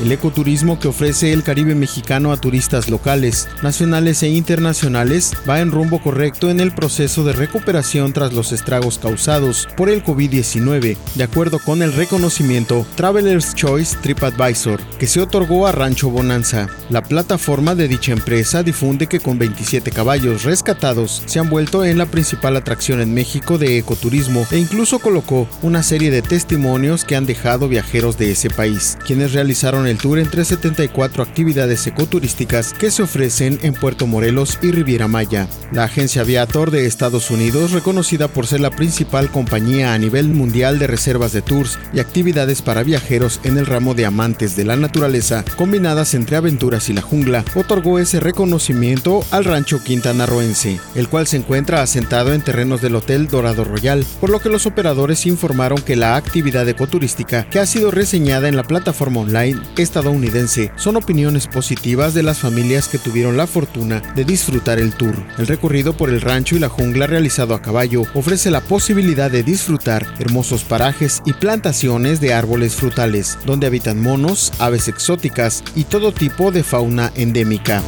El ecoturismo que ofrece el Caribe mexicano a turistas locales, nacionales e internacionales va en rumbo correcto en el proceso de recuperación tras los estragos causados por el COVID-19, de acuerdo con el reconocimiento Traveler's Choice TripAdvisor, que se otorgó a Rancho Bonanza. La plataforma de dicha empresa difunde que con 27 caballos rescatados se han vuelto en la principal atracción en México de ecoturismo e incluso colocó una serie de testimonios que han dejado viajeros de ese país, quienes realizaron el tour entre 74 actividades ecoturísticas que se ofrecen en Puerto Morelos y Riviera Maya. La agencia Viator de Estados Unidos, reconocida por ser la principal compañía a nivel mundial de reservas de tours y actividades para viajeros en el ramo de amantes de la naturaleza, combinadas entre aventuras y la jungla, otorgó ese reconocimiento al rancho Quintana Roense, el cual se encuentra asentado en terrenos del Hotel Dorado Royal, por lo que los operadores informaron que la actividad ecoturística que ha sido reseñada en la plataforma online estadounidense son opiniones positivas de las familias que tuvieron la fortuna de disfrutar el tour. El recorrido por el rancho y la jungla realizado a caballo ofrece la posibilidad de disfrutar hermosos parajes y plantaciones de árboles frutales, donde habitan monos, aves exóticas y todo tipo de fauna endémica.